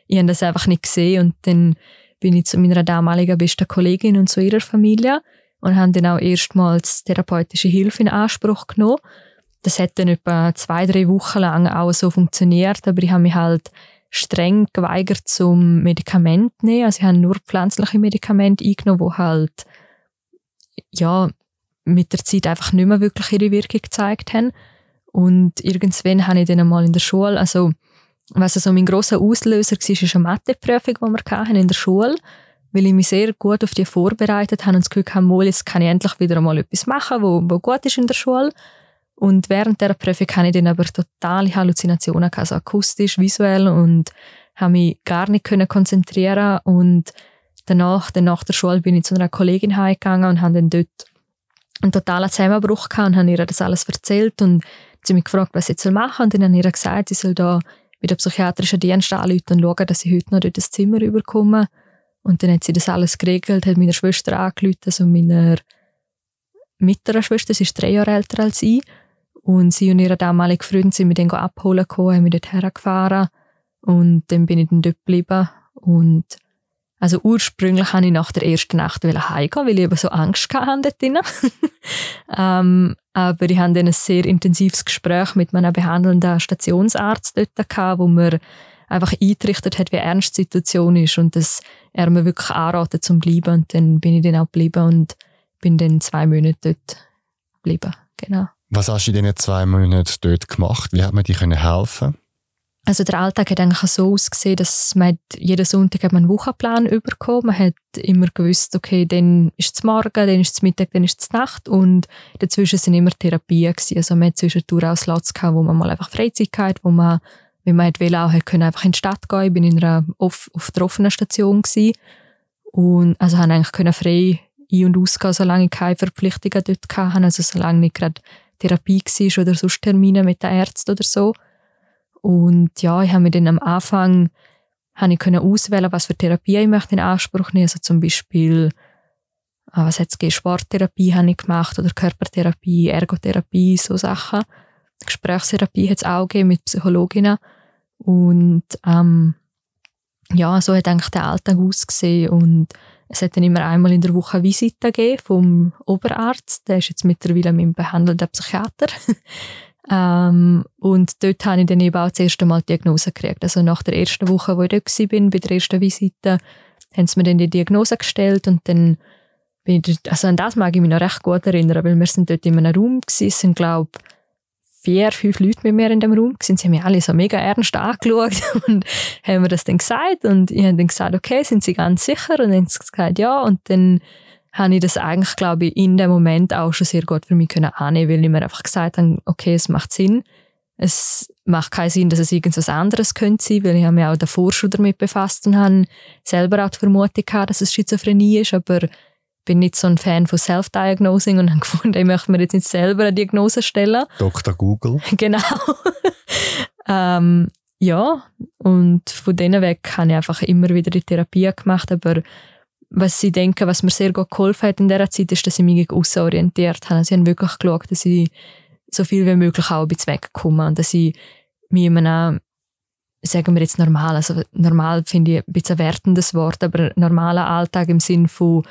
ich habe das einfach nicht gesehen und dann bin ich zu meiner damaligen besten Kollegin und zu ihrer Familie und habe dann auch erstmals therapeutische Hilfe in Anspruch genommen. Das hat dann etwa zwei, drei Wochen lang auch so funktioniert, aber ich habe mich halt streng geweigert zum Medikament nehmen. Also ich habe nur pflanzliche Medikamente eingenommen, die halt ja, mit der Zeit einfach nicht mehr wirklich ihre Wirkung gezeigt haben. Und irgendwann habe ich dann einmal in der Schule, also was also mein grosser Auslöser war, ist eine Matheprüfung, die wir hatten in der Schule, weil ich mich sehr gut auf die vorbereitet habe und das Gefühl hatte, jetzt kann ich endlich wieder einmal etwas machen, wo, wo gut ist in der Schule. Und während der Prüfung hatte ich dann aber totale Halluzinationen, also akustisch, visuell und habe mich gar nicht konzentrieren und danach, dann nach der Schule bin ich zu einer Kollegin heimgegangen und habe dann dort einen totalen Zusammenbruch gehabt und habe ihr das alles erzählt und sie mich gefragt, was ich machen soll und dann habe ich ihr gesagt, sie soll da mit der psychiatrischen Dienst anrufen und schauen, dass ich heute noch dort das Zimmer überkomme. Und dann hat sie das alles geregelt, hat meiner Schwester angerufen, also meiner mittleren Schwester, sie ist drei Jahre älter als ich. Und sie und ihre damalige Freundin sind mich dann abholen gekommen, haben mich dort hergefahren. Und dann bin ich dann dort geblieben. Und also ursprünglich habe ich nach der ersten Nacht heimgehen, weil ich eben so Angst hatte dort ähm, aber ich hatte dann ein sehr intensives Gespräch mit meinem behandelnden Stationsarzt dort gehabt, wo mir einfach eingerichtet hat, wie ernst die Situation ist und dass er mir wirklich anraten zum bleiben. Und dann bin ich dann auch geblieben und bin dann zwei Monate dort geblieben. Genau. Was hast du in diesen zwei Monaten dort gemacht? Wie hat man dir helfen also der Alltag hat eigentlich so ausgesehen, dass man jeden Sonntag hat man einen Wochenplan bekommen. Man hat immer gewusst, okay, dann ist es Morgen, dann ist es Mittag, dann ist es Nacht und dazwischen sind immer Therapien gewesen. Also man hat zwischendurch auch Slots gehabt, wo man mal einfach Freizeit hatte, wo man, wenn man will, auch hat können einfach in die Stadt gehen. Ich bin in einer auf, auf der offenen Station gewesen. und also haben eigentlich können frei ein- und ausgehen, solange ich keine Verpflichtungen dort hatte, also solange nicht gerade Therapie war oder sonst Termine mit den Ärzten oder so. Und ja, ich habe mir dann am Anfang habe ich können auswählen, was für Therapie ich möchte in Anspruch nehmen. Also zum Beispiel, ah, was hat es Sporttherapie habe ich gemacht oder Körpertherapie, Ergotherapie, so Sachen. Gesprächstherapie hat es auch gegeben mit Psychologinnen. Und ähm, ja, so hat eigentlich der Alltag ausgesehen. Und es hat dann immer einmal in der Woche Visite gegeben vom Oberarzt. Der ist jetzt mittlerweile mein behandelnder Psychiater. Ähm, und dort habe ich dann eben auch das erste Mal die Diagnose gekriegt. Also nach der ersten Woche, wo ich dort war, bei der ersten Visite, haben sie mir dann die Diagnose gestellt und dann bin ich dort, also an das mag ich mich noch recht gut erinnern, weil wir sind dort in einem Raum gewesen, es sind glaube vier, fünf Leute mit mir in dem Raum gewesen. Sie haben mich alle so mega ernst angeschaut und haben mir das dann gesagt und ich habe dann gesagt, okay, sind Sie ganz sicher? Und dann haben sie gesagt, ja. Und dann habe ich das eigentlich, glaube ich, in dem Moment auch schon sehr gut für mich können annehmen, weil ich mir einfach gesagt habe, okay, es macht Sinn. Es macht keinen Sinn, dass es irgendwas anderes könnte sein, weil ich habe mich auch davor schon damit befasst und habe selber auch die Vermutung gehabt, dass es Schizophrenie ist, aber bin nicht so ein Fan von Self-Diagnosing und habe gefunden, ich möchte mir jetzt nicht selber eine Diagnose stellen. Dr. Google. Genau. ähm, ja, und von denen weg habe ich einfach immer wieder die Therapie gemacht, aber was sie denken, was mir sehr gut geholfen hat in dieser Zeit, ist, dass sie mich gegen aussen orientiert haben. Sie haben wirklich geschaut, dass ich so viel wie möglich auch ein bisschen wegkomme und dass ich mich in einem, sagen wir jetzt normal, also normal finde ich ein bisschen ein wertendes Wort, aber normaler Alltag im Sinn von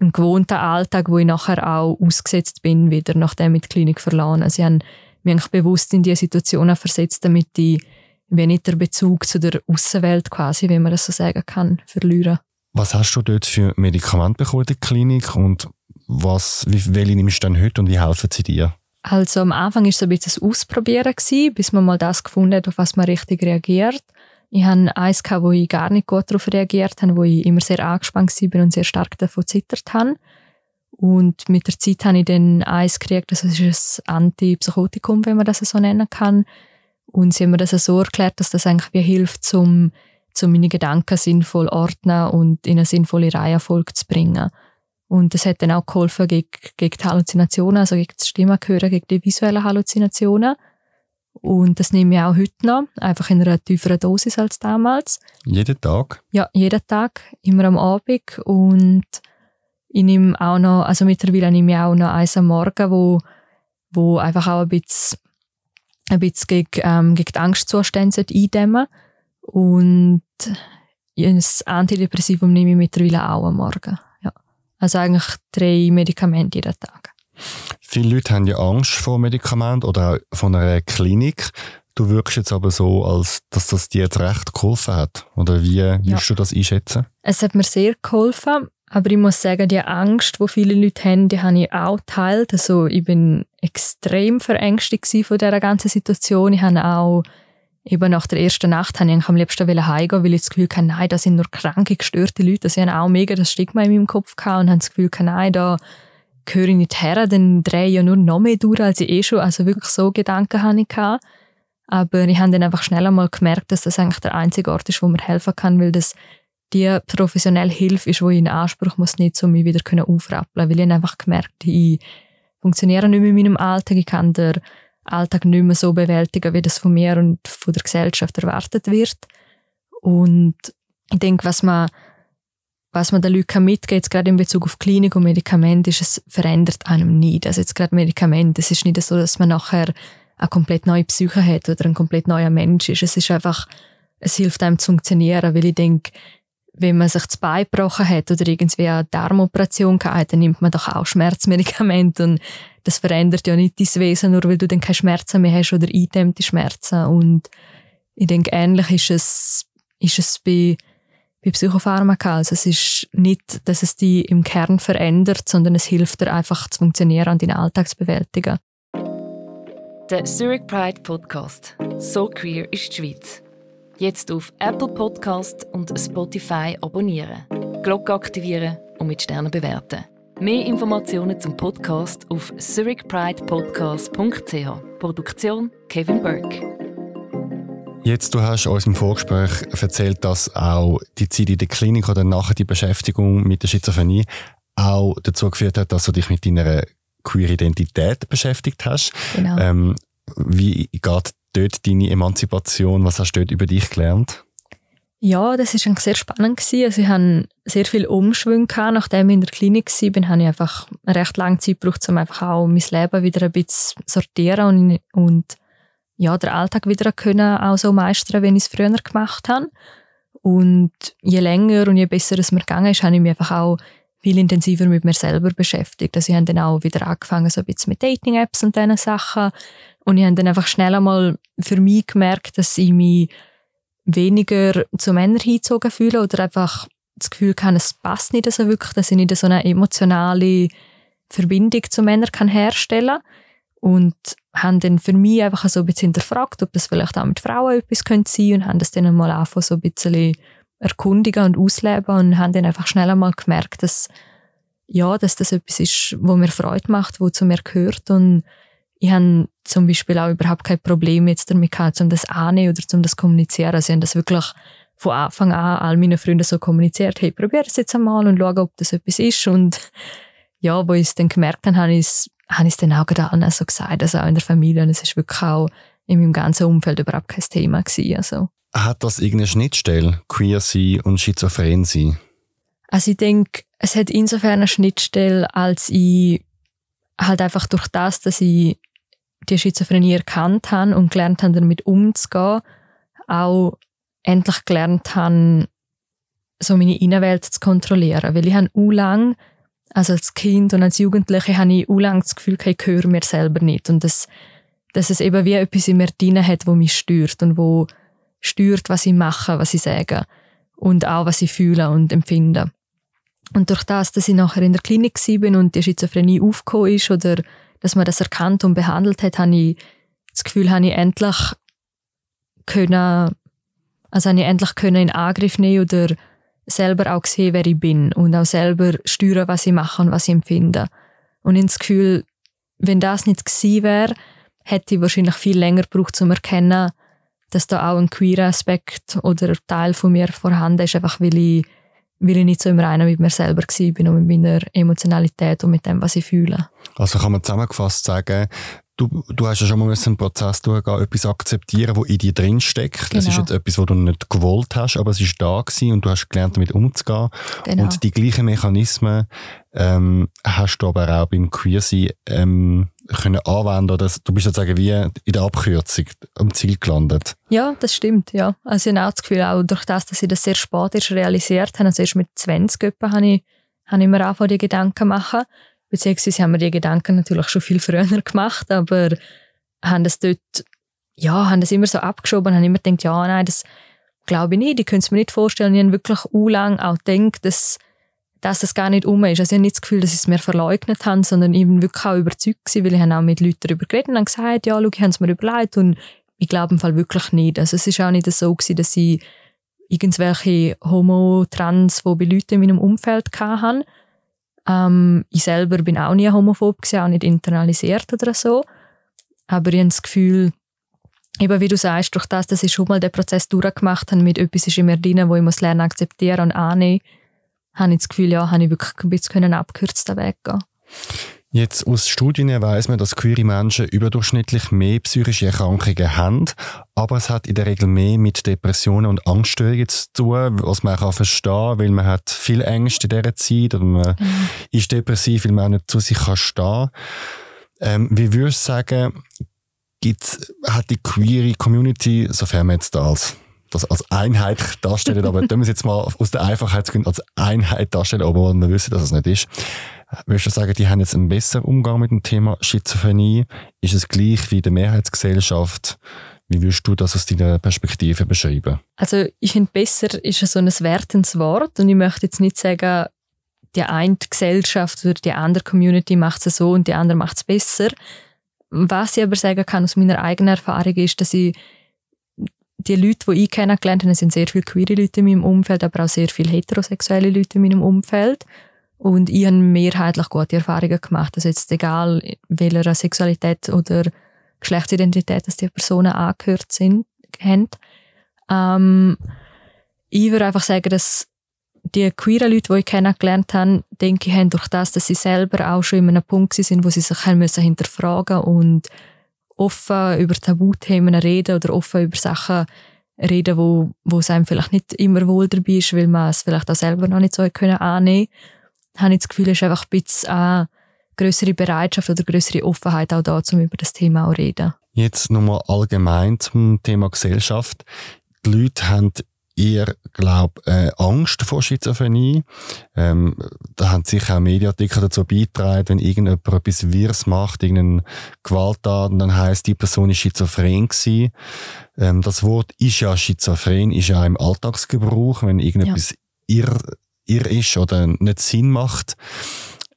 ein gewohnter Alltag, wo ich nachher auch ausgesetzt bin, wieder nachdem ich die Klinik verlassen. Also ich habe mich eigentlich bewusst in diese Situationen versetzt, damit ich wenig den Bezug zu der Außenwelt quasi, wenn man das so sagen kann, verlieren. Was hast du dort für Medikamente bekommen in der Klinik und was, wie, welche nimmst du denn heute und wie helfen sie dir? Also am Anfang war es ein bisschen Ausprobieren, gewesen, bis man mal das gefunden hat, auf was man richtig reagiert. Ich hatte eins, wo ich gar nicht gut darauf reagiert habe, wo ich immer sehr angespannt war und sehr stark davon zittert habe. Und mit der Zeit habe ich dann eins gekriegt, das ist ein Antipsychotikum, wenn man das so nennen kann. Und sie haben mir das so erklärt, dass das eigentlich wie hilft, um, um meine Gedanken sinnvoll ordnen und in eine sinnvolle Reihenfolge zu bringen. Und das hat dann auch geholfen gegen, gegen die Halluzinationen, also gegen das Stimmenhören, gegen die visuellen Halluzinationen. Und das nehme ich auch heute noch, einfach in einer tieferen Dosis als damals. Jeden Tag? Ja, jeden Tag, immer am Abend. Und ich nehme auch noch, also mittlerweile nehme ich auch noch eins am Morgen, wo, wo einfach auch ein bisschen, ein bisschen gegen, ähm, gegen die Angstzustände eindämmen Und das Antidepressivum nehme ich mittlerweile auch am Morgen. Also eigentlich drei Medikamente jeden Tag. Viele Leute haben ja Angst vor Medikamenten oder auch von einer Klinik. Du wirkst jetzt aber so, als dass das dir jetzt recht geholfen hat. Oder wie ja. würdest du das einschätzen? Es hat mir sehr geholfen. Aber ich muss sagen, die Angst, die viele Leute haben, die habe ich auch geteilt. Also ich bin extrem verängstigt von dieser ganzen Situation. Ich habe auch eben nach der ersten Nacht habe ich am liebsten heimgehen, weil ich das Gefühl hatte, nein, da sind nur kranke, gestörte Leute. Sie haben auch mega das Stigma in meinem Kopf gehabt und haben das Gefühl, nein, da gehöre ich nicht her, dann drehe ich ja nur noch mehr durch, als ich eh schon, also wirklich so Gedanken hatte ich. Aber ich habe dann einfach schnell einmal gemerkt, dass das eigentlich der einzige Ort ist, wo mir helfen kann, weil das die professionelle Hilfe ist, die ich in Anspruch muss, nicht um mich wieder aufrappeln Weil ich einfach gemerkt ich funktioniere nicht mehr in meinem Alltag, ich kann der Alltag nicht mehr so bewältigen, wie das von mir und von der Gesellschaft erwartet wird. Und ich denke, was man, was man den Leuten mitgeht, gerade in Bezug auf Klinik und Medikamente, ist, es verändert einem nicht. Also jetzt gerade Medikamente, es ist nicht so, dass man nachher eine komplett neue Psyche hat oder ein komplett neuer Mensch ist. Es ist einfach, es hilft einem zu funktionieren, weil ich denke, wenn man sich das Bein gebrochen hat oder irgendwie eine Darmoperation gehabt dann nimmt man doch auch Schmerzmedikamente und das verändert ja nicht dein Wesen, nur weil du dann keine Schmerzen mehr hast oder eindämmte Schmerzen. Und ich denke, ähnlich ist es, ist es bei, bei Psychopharmaka. Also es ist nicht, dass es dich im Kern verändert, sondern es hilft dir einfach zu funktionieren und deinen Alltag zu bewältigen. Der Zurich Pride Podcast. So queer ist die Schweiz. Jetzt auf Apple Podcast und Spotify abonnieren, Glocke aktivieren und mit Sternen bewerten. Mehr Informationen zum Podcast auf zurichpridepodcast.ch. Produktion Kevin Burke. Jetzt, du hast uns im Vorgespräch erzählt, dass auch die Zeit in der Klinik oder nachher die Beschäftigung mit der Schizophrenie auch dazu geführt hat, dass du dich mit deiner queer Identität beschäftigt hast. Genau. Ähm, wie geht dort deine Emanzipation? Was hast du dort über dich gelernt? Ja, das war sehr spannend. Gewesen. Also ich hatte sehr viel Umschwung. Gehabt. Nachdem ich in der Klinik war, habe ich einfach eine recht lange Zeit gebraucht, um einfach auch mein Leben wieder ein bisschen sortieren und, und ja, den Alltag wieder können auch so meistern, wie ich es früher gemacht habe. Und je länger und je besser es mir gegangen ist, habe ich mich einfach auch viel intensiver mit mir selber beschäftigt. Also ich habe dann auch wieder angefangen, so ein bisschen mit Dating-Apps und diesen Sachen. Und ich habe dann einfach schnell einmal für mich gemerkt, dass ich mich weniger zu Männern hingezogen fühle oder einfach das Gefühl habe, es passt nicht so wirklich, dass ich nicht so eine emotionale Verbindung zu Männern kann herstellen und haben dann für mich einfach so ein bisschen hinterfragt, ob das vielleicht auch mit Frauen etwas könnte sein und haben das dann mal angefangen so ein bisschen erkundigen und ausleben und haben dann einfach schnell einmal gemerkt, dass ja, dass das etwas ist, wo mir Freude macht, wo zu mir gehört und ich habe zum Beispiel auch überhaupt kein Problem jetzt damit gehabt, um das anzunehmen oder um das kommunizieren. Also ich habe das wirklich von Anfang an all meinen Freunden so kommuniziert, hey, probier es jetzt einmal und schau, ob das etwas ist. Und ja, wo ich es dann gemerkt habe, habe ich es, habe ich es dann auch gerade so gesagt, also auch in der Familie. Und es ist wirklich auch in meinem ganzen Umfeld überhaupt kein Thema gewesen. Also. Hat das irgendeine Schnittstelle, queer sein und schizophren sein? Also ich denke, es hat insofern eine Schnittstelle, als ich halt einfach durch das, dass ich die Schizophrenie erkannt habe und gelernt habe, damit umzugehen, auch endlich gelernt habe, so meine Innenwelt zu kontrollieren. Weil ich habe auch lange Also als Kind und als Jugendliche habe ich lange das Gefühl, ich höre mir selber nicht. Und das, dass es eben wie etwas in mir drin hat, wo mich stört und wo stört, was ich mache, was ich sage. Und auch, was ich fühle und empfinde. Und durch das, dass ich nachher in der Klinik bin und die Schizophrenie aufgekommen ist oder dass man das erkannt und behandelt hat, habe ich das Gefühl, habe ich endlich können, also habe ich endlich können in Angriff nehmen oder selber auch sehen, wer ich bin und auch selber steuern, was ich mache und was ich empfinde. Und ich das Gefühl, wenn das nicht gewesen wäre, hätte ich wahrscheinlich viel länger gebraucht, um zu erkennen, dass da auch ein queer Aspekt oder Teil von mir vorhanden ist, einfach weil ich, weil ich nicht so im Reinen mit mir selber bin und mit meiner Emotionalität und mit dem, was ich fühle. Also kann man zusammengefasst sagen, du, du hast ja schon mal einen Prozess durchgehen, etwas akzeptieren, was in dir drin steckt. Genau. Das ist jetzt etwas, was du nicht gewollt hast, aber es ist da gewesen und du hast gelernt, damit umzugehen. Genau. Und die gleichen Mechanismen ähm, hast du aber auch beim Queersein ähm, können anwenden. Oder du bist sozusagen wie in der Abkürzung am Ziel gelandet. Ja, das stimmt. Ja. Also ich habe auch das Gefühl, auch durch das, dass ich das sehr spät erst realisiert habe, also erst mit 20 Öppen, habe ich, habe ich mir auch die Gedanken machen Beziehungsweise haben wir die Gedanken natürlich schon viel früher gemacht, aber haben das dort, ja, haben das immer so abgeschoben haben immer gedacht, ja, nein, das glaube ich nicht, ich könnte es mir nicht vorstellen. Ich habe wirklich u lang auch gedacht, dass, dass das gar nicht um ist. Also ich habe nicht das Gefühl, dass ich es mir verleugnet habe, sondern ich bin wirklich auch überzeugt gewesen, weil ich habe auch mit Leuten darüber geredet und gesagt, ja, schau, ich habe es mir überlegt und ich glaube im Fall wirklich nicht. Also es ist auch nicht so gewesen, dass ich irgendwelche Homo, Trans, bei Leuten in meinem Umfeld hatten, ähm, ich selber bin auch nie homophob gewesen, auch nicht internalisiert oder so. Aber ich habe das Gefühl, eben wie du sagst, durch das, dass ich schon mal den Prozess durchgemacht habe, mit etwas ist in mir drin, wo ich muss lernen akzeptieren und annehmen, habe ich das Gefühl, ja, habe ich wirklich ein bisschen einen abkürzten Weg gehen Jetzt aus Studien weiss man, dass queere Menschen überdurchschnittlich mehr psychische Erkrankungen haben, aber es hat in der Regel mehr mit Depressionen und Angststörungen zu tun, was man auch verstehen kann, weil man hat viel Ängste in dieser Zeit oder man mhm. ist depressiv, weil man auch nicht zu sich kann stehen ähm, Wie würdest du sagen, gibt's, hat die queere Community, sofern man jetzt als das als Einheit darstellen, aber wir es jetzt mal aus der Einfachheitsgründen als Einheit darstellen, obwohl wir wissen, dass es nicht ist. Würdest du sagen, die haben jetzt einen besseren Umgang mit dem Thema Schizophrenie? Ist es gleich wie in der Mehrheitsgesellschaft? Wie würdest du das aus deiner Perspektive beschreiben? Also ich finde, besser ist so ein wertendes Wort und ich möchte jetzt nicht sagen, die eine Gesellschaft oder die andere Community macht es so und die andere macht es besser. Was ich aber sagen kann aus meiner eigenen Erfahrung ist, dass ich die Leute, die ich kennengelernt habe, sind sehr viele queere Leute in meinem Umfeld, aber auch sehr viele heterosexuelle Leute in meinem Umfeld. Und ich habe mehrheitlich gute Erfahrungen gemacht. Also jetzt egal, welcher Sexualität oder Geschlechtsidentität dass die Personen angehört sind, haben. Ähm, ich würde einfach sagen, dass die queeren Leute, die ich kennengelernt habe, denke ich, haben durch das, dass sie selber auch schon in einem Punkt sind, wo sie sich haben müssen hinterfragen und offen über Tabuthemen reden oder offen über Sachen reden, wo, wo es einem vielleicht nicht immer wohl dabei ist, weil man es vielleicht auch selber noch nicht so können annehmen habe ich das Gefühl, es ist einfach ein bisschen eine größere Bereitschaft oder größere Offenheit auch da, um über das Thema zu reden. Jetzt nochmal allgemein zum Thema Gesellschaft. Die Leute haben eher, glaube äh, Angst vor Schizophrenie. Ähm, da haben sicher auch Mediaartikel dazu beigetragen, wenn irgendjemand etwas Wirres macht, irgendeine Gewalttat, dann heisst, die Person ist schizophren gewesen. Ähm, das Wort ist ja schizophren, ist ja im Alltagsgebrauch, wenn irgendetwas ja. irr, irr ist oder nicht Sinn macht.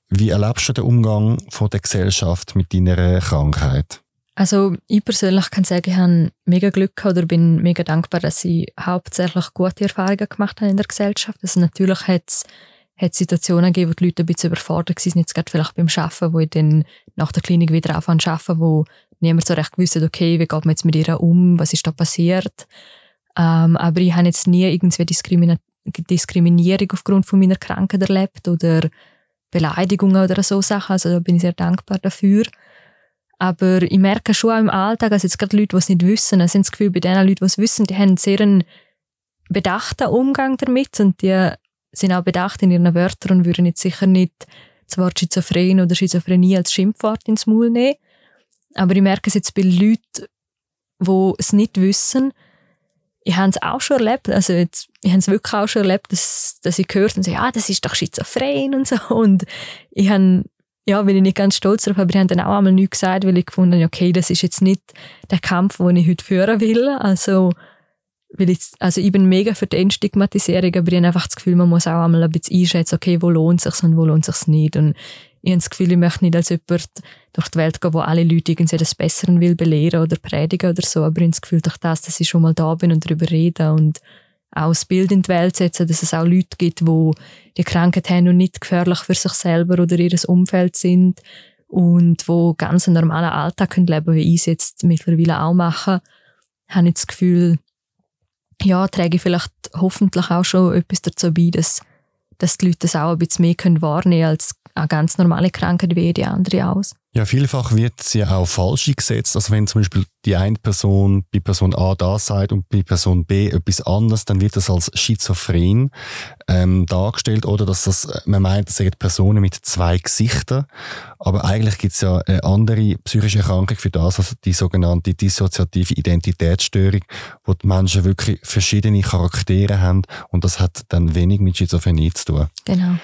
Wie erlebst du den Umgang von der Gesellschaft mit deiner Krankheit? Also ich persönlich kann sagen, ich habe mega Glück oder bin mega dankbar, dass ich hauptsächlich gute Erfahrungen gemacht habe in der Gesellschaft. Also natürlich hat es Situationen gegeben, wo die Leute ein bisschen überfordert waren, jetzt gerade vielleicht beim Arbeiten, wo ich dann nach der Klinik wieder anfange zu arbeiten, wo niemand so recht gewusst hat, okay, wie geht man jetzt mit ihr um, was ist da passiert. Ähm, aber ich habe jetzt nie irgendwie Diskrimin Diskriminierung aufgrund von meiner Krankheit erlebt oder Beleidigungen oder so Sachen. Also da bin ich sehr dankbar dafür. Aber ich merke schon auch im Alltag, also jetzt gerade Leute, die es nicht wissen, also das Gefühl, bei den Leuten, die es wissen, die haben sehr einen bedachten Umgang damit und die sind auch bedacht in ihren Wörtern und würden jetzt sicher nicht das Wort Schizophren oder Schizophrenie als Schimpfwort ins Maul nehmen. Aber ich merke es jetzt bei Leuten, die es nicht wissen, ich habe es auch schon erlebt. Also jetzt ich habe es wirklich auch schon erlebt, dass, dass ich gehört und so, ja, das ist doch schizophren und so. Und ich habe, ja, bin ich nicht ganz stolz darauf, aber ich habe dann auch einmal nichts gesagt, weil ich gefunden habe, okay, das ist jetzt nicht der Kampf, den ich heute führen will. Also, weil ich, also ich bin mega für die Entstigmatisierung, aber ich habe einfach das Gefühl, man muss auch einmal ein bisschen einschätzen, okay, wo lohnt es sich und wo lohnt es sich nicht. Und ich habe das Gefühl, ich möchte nicht als jemand durch die Welt gehen, wo alle Leute irgendwie das Besseren will belehren oder predigen oder so, aber ich habe das Gefühl, durch das, dass ich schon mal da bin und darüber rede und auch das Bild in die Welt setzen, dass es auch Leute gibt, die die Krankheit haben und nicht gefährlich für sich selber oder ihr Umfeld sind und wo ganz einen normalen Alltag können leben wie ich es jetzt mittlerweile auch mache, habe ich das Gefühl, ja, trage ich vielleicht hoffentlich auch schon etwas dazu bei, dass, dass die Leute das auch ein bisschen mehr können wahrnehmen können als eine ganz normale Krankheit wie jede andere aus. Ja, vielfach wird sie auch falsch eingesetzt. Also wenn zum Beispiel die eine Person bei Person A da sagt und bei Person B etwas anderes, dann wird das als schizophren ähm, dargestellt oder dass das, man meint, das sind Personen mit zwei Gesichtern. Aber eigentlich gibt es ja eine andere psychische Erkrankung für das, also die sogenannte dissoziative Identitätsstörung, wo die Menschen wirklich verschiedene Charaktere haben und das hat dann wenig mit Schizophrenie zu tun. Genau.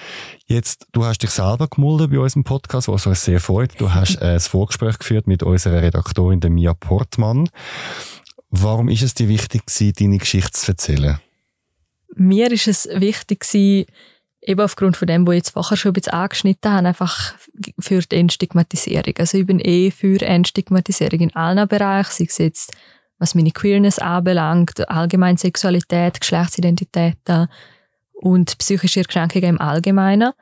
Jetzt, du hast dich selber gemeldet bei unserem Podcast, was uns sehr freut. Du hast äh, ein Vorgespräch geführt mit unserer Redaktorin, der Mia Portmann. Warum ist es dir wichtig deine Geschichte zu erzählen? Mir ist es wichtig eben aufgrund von dem, was ich jetzt vorher schon ein bisschen angeschnitten habe, einfach für die Entstigmatisierung. Also ich bin eh für Entstigmatisierung in allen Bereichen, sei es jetzt, was meine Queerness anbelangt, allgemein Sexualität, Geschlechtsidentitäten, und psychische Erkrankungen im Allgemeinen.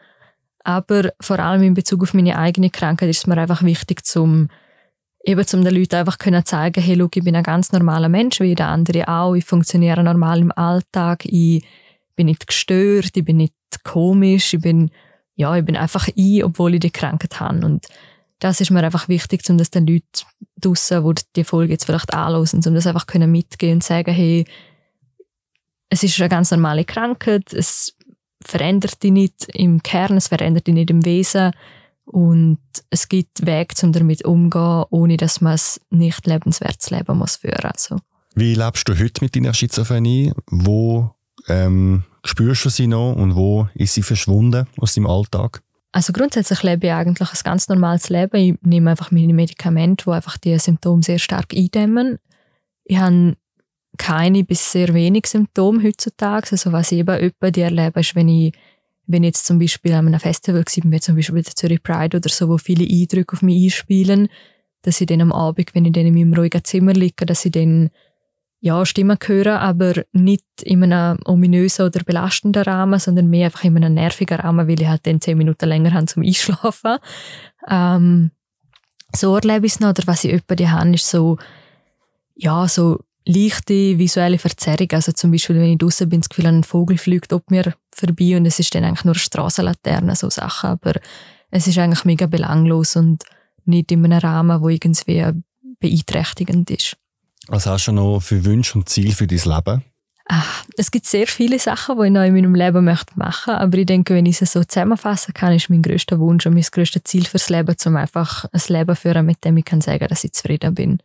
Aber vor allem in Bezug auf meine eigene Krankheit ist es mir einfach wichtig, zum eben zum den Leuten einfach können zeigen, hey, look, ich bin ein ganz normaler Mensch, wie jeder andere auch. Ich funktioniere normal im Alltag. Ich bin nicht gestört, ich bin nicht komisch, ich bin, ja, ich bin einfach ich, obwohl ich die Krankheit habe. Und das ist mir einfach wichtig, um das den Leuten draussen, die die Folge jetzt vielleicht anhören, um das einfach können mitgehen und sagen, hey, es ist eine ganz normale Krankheit, es verändert dich nicht im Kern, es verändert dich nicht im Wesen und es gibt Wege, um damit umzugehen, ohne dass man es nicht lebenswertes Leben muss führen also. Wie lebst du heute mit deiner Schizophrenie? Wo ähm, spürst du sie noch und wo ist sie verschwunden aus deinem Alltag? Also grundsätzlich lebe ich eigentlich ein ganz normales Leben. Ich nehme einfach meine Medikamente, die einfach die Symptome sehr stark eindämmen. Ich habe keine bis sehr wenig Symptome heutzutage. Also was ich eben öppe die erlebe, ist, wenn ich, wenn ich jetzt zum Beispiel an einem Festival war, wie zum Beispiel bei der Zürich Pride oder so, wo viele Eindrücke auf mich einspielen, dass ich dann am Abend, wenn ich dann in meinem ruhigen Zimmer liege, dass ich dann ja, Stimmen höre, aber nicht in einem ominösen oder belastenden Rahmen, sondern mehr einfach in einem nervigen Rahmen, weil ich halt dann zehn Minuten länger habe zum Einschlafen. Ähm, so erlebe ich es noch. Oder was ich öppe habe, ist so, ja, so leichte visuelle Verzerrung. Also zum Beispiel, wenn ich draußen bin, das Gefühl, ein Vogel fliegt ob mir vorbei und es ist dann eigentlich nur eine Strassenlaterne, so Sachen. Aber es ist eigentlich mega belanglos und nicht in einem Rahmen, wo irgendwie beeinträchtigend ist. Was hast du noch für Wünsche und Ziele für dein Leben? Ach, es gibt sehr viele Sachen, die ich noch in meinem Leben möchte machen Aber ich denke, wenn ich es so zusammenfassen kann, ist mein größter Wunsch und mein größtes Ziel fürs Leben, um einfach ein Leben zu führen, mit dem ich kann sagen dass ich zufrieden bin.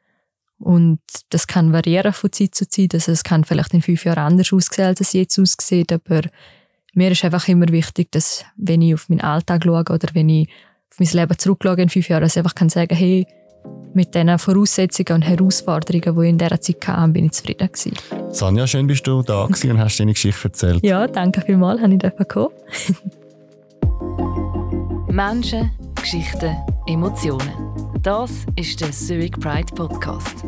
Und das kann variieren von Zeit zu Zeit. Also es kann vielleicht in fünf Jahren anders aussehen, als es jetzt aussieht. Aber mir ist einfach immer wichtig, dass wenn ich auf meinen Alltag schaue oder wenn ich auf mein Leben zurückschaue in fünf Jahren, dass ich einfach kann sagen hey, mit den Voraussetzungen und Herausforderungen, die ich in dieser Zeit hatte, bin ich zufrieden gewesen. Sanja, schön bist du da und hast deine Geschichte erzählt. Ja, danke vielmals, dass ich kommen Menschen, Geschichten, Emotionen. Das ist der Zurich Pride Podcast.